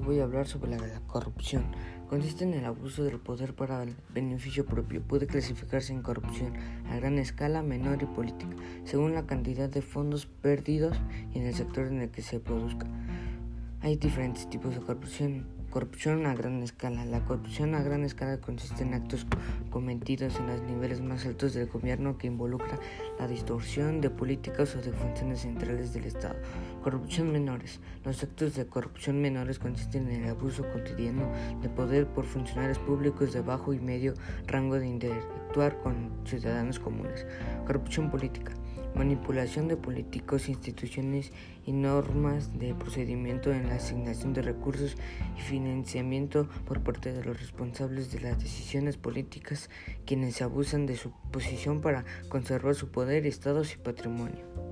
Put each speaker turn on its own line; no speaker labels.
voy a hablar sobre la corrupción. Consiste en el abuso del poder para el beneficio propio. Puede clasificarse en corrupción a gran escala, menor y política, según la cantidad de fondos perdidos y en el sector en el que se produzca. Hay diferentes tipos de corrupción. Corrupción a gran escala. La corrupción a gran escala consiste en actos cometidos en los niveles más altos del gobierno que involucra la distorsión de políticas o de funciones centrales del Estado. Corrupción menores. Los actos de corrupción menores consisten en el abuso cotidiano de poder por funcionarios públicos de bajo y medio rango de interactuar con ciudadanos comunes. Corrupción política manipulación de políticos, instituciones y normas de procedimiento en la asignación de recursos y financiamiento por parte de los responsables de las decisiones políticas, quienes abusan de su posición para conservar su poder, estados y patrimonio.